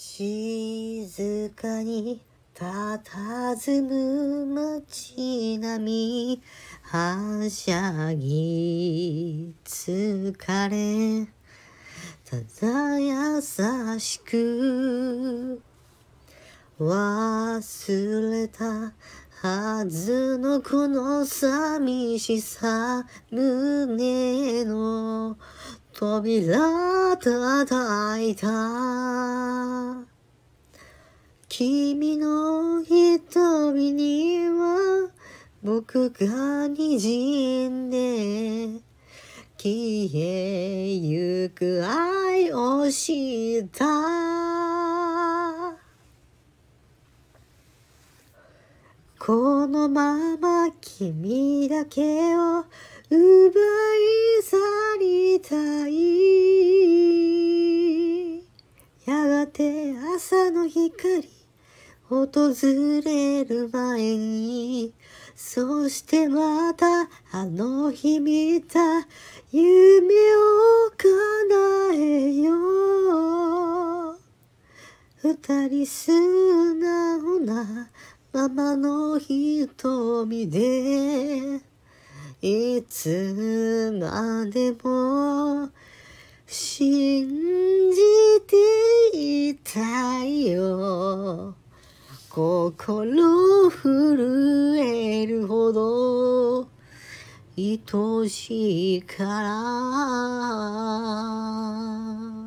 静かに佇む街並みはしゃぎ疲れただ優しく忘れたはずのこの寂しさ胸の扉叩いた。君の瞳には僕が滲んで消えゆく愛をした。このまま君だけを奪い去りたい。やがて朝の光訪れる前にそしてまたあの日見た夢を叶えよう。二人素直なままの瞳でいつまでも信じ心震えるほど愛しいから。